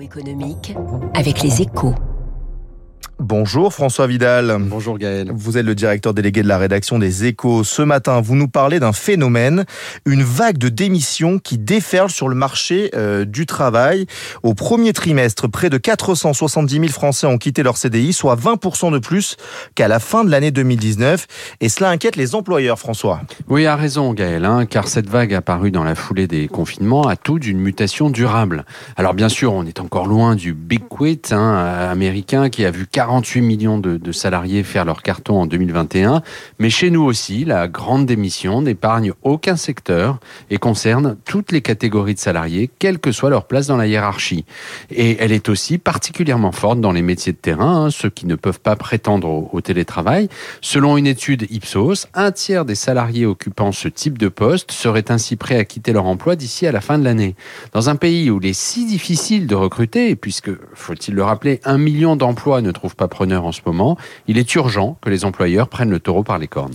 Économique avec les échos. Bonjour François Vidal. Bonjour Gaël. Vous êtes le directeur délégué de la rédaction des Échos. Ce matin, vous nous parlez d'un phénomène, une vague de démissions qui déferle sur le marché euh, du travail. Au premier trimestre, près de 470 000 Français ont quitté leur CDI, soit 20% de plus qu'à la fin de l'année 2019. Et cela inquiète les employeurs, François. Oui, a raison Gaël, hein, car cette vague apparue dans la foulée des confinements a tout d'une mutation durable. Alors bien sûr, on est encore loin du big quit hein, américain qui a vu 40 48 millions de, salariés faire leur carton en 2021. Mais chez nous aussi, la grande démission n'épargne aucun secteur et concerne toutes les catégories de salariés, quelle que soit leur place dans la hiérarchie. Et elle est aussi particulièrement forte dans les métiers de terrain, hein, ceux qui ne peuvent pas prétendre au, au télétravail. Selon une étude Ipsos, un tiers des salariés occupant ce type de poste seraient ainsi prêts à quitter leur emploi d'ici à la fin de l'année. Dans un pays où il est si difficile de recruter, puisque, faut-il le rappeler, un million d'emplois ne trouvent pas preneur en ce moment, il est urgent que les employeurs prennent le taureau par les cornes.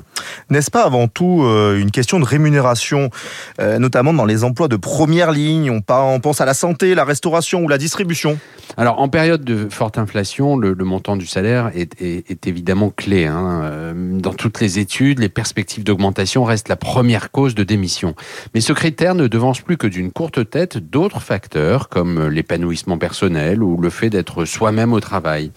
N'est-ce pas avant tout euh, une question de rémunération, euh, notamment dans les emplois de première ligne? On, pense à la santé, la restauration ou la distribution alors, en période de forte inflation, le, montant du salaire est, évidemment clé. Hein. Euh, dans toutes les études, les perspectives d'augmentation restent la première cause de démission. Mais ce critère ne devance plus que d'une courte tête d'autres facteurs, comme l'épanouissement personnel ou le fait d'être soi-même au travail.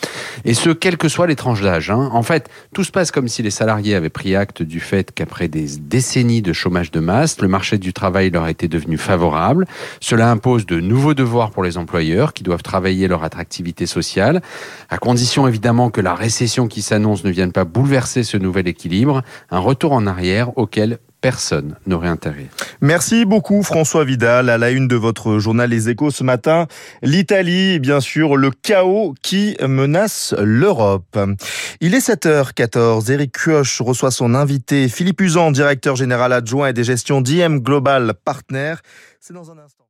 Et ce, quelles que soient les tranches d'âge. Hein. En fait, tout se passe comme si les salariés avaient pris acte du fait qu'après des décennies de chômage de masse, le marché du travail leur était devenu favorable. Cela impose de nouveaux devoirs pour les employeurs qui doivent travailler leur attractivité sociale, à condition évidemment que la récession qui s'annonce ne vienne pas bouleverser ce nouvel équilibre, un retour en arrière auquel personne n'aurait intérêt. Merci beaucoup François Vidal. À la une de votre journal Les Échos ce matin, l'Italie, bien sûr, le chaos qui menace l'Europe. Il est 7h14. Eric Kioch reçoit son invité Philippe Usan, directeur général adjoint et des gestions d'IM Global Partner. C'est dans un instant.